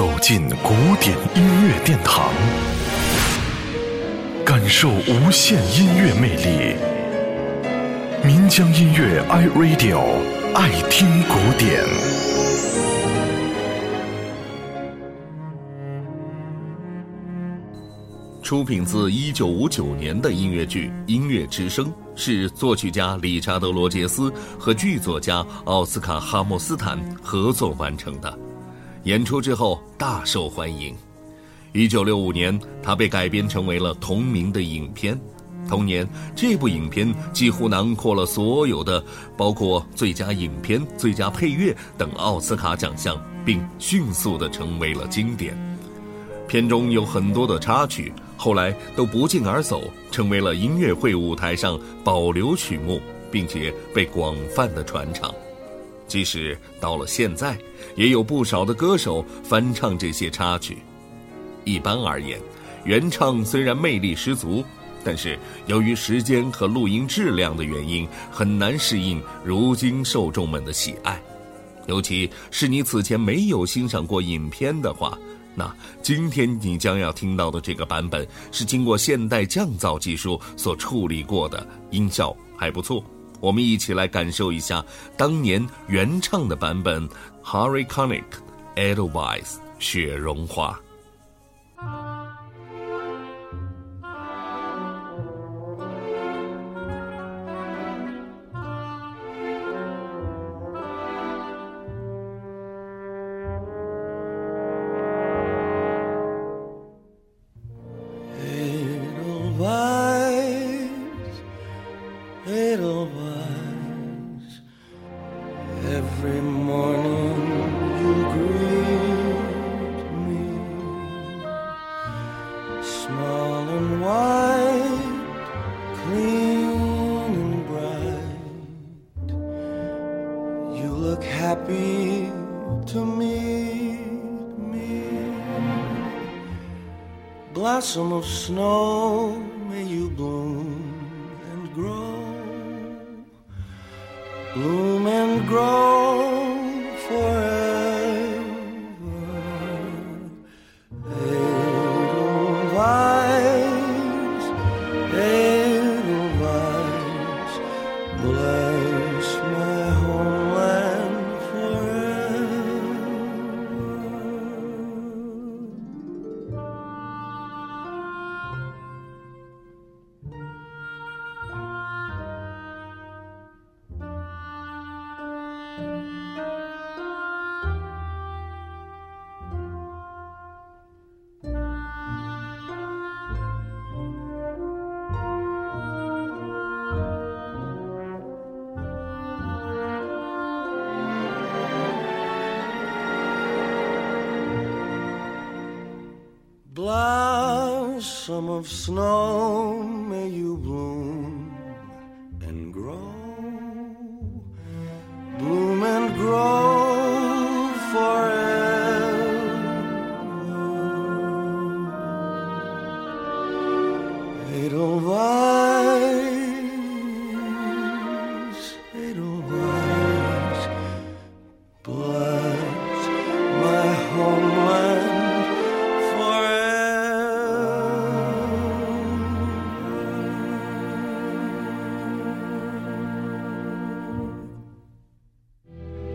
走进古典音乐殿堂，感受无限音乐魅力。民江音乐 iRadio 爱听古典。出品自一九五九年的音乐剧《音乐之声》是作曲家理查德·罗杰斯和剧作家奥斯卡·哈默斯坦合作完成的。演出之后大受欢迎。一九六五年，它被改编成为了同名的影片。同年，这部影片几乎囊括了所有的，包括最佳影片、最佳配乐等奥斯卡奖项，并迅速的成为了经典。片中有很多的插曲，后来都不胫而走，成为了音乐会舞台上保留曲目，并且被广泛的传唱。即使到了现在，也有不少的歌手翻唱这些插曲。一般而言，原唱虽然魅力十足，但是由于时间和录音质量的原因，很难适应如今受众们的喜爱。尤其是你此前没有欣赏过影片的话，那今天你将要听到的这个版本是经过现代降噪技术所处理过的，音效还不错。我们一起来感受一下当年原唱的版本，Harry Connick、Edelweiss《雪绒花》。Edelweiss Every morning you greet me, small and white, clean and bright. You look happy to meet me. Blossom of snow, Blossom of snow, may you bloom and grow, bloom and grow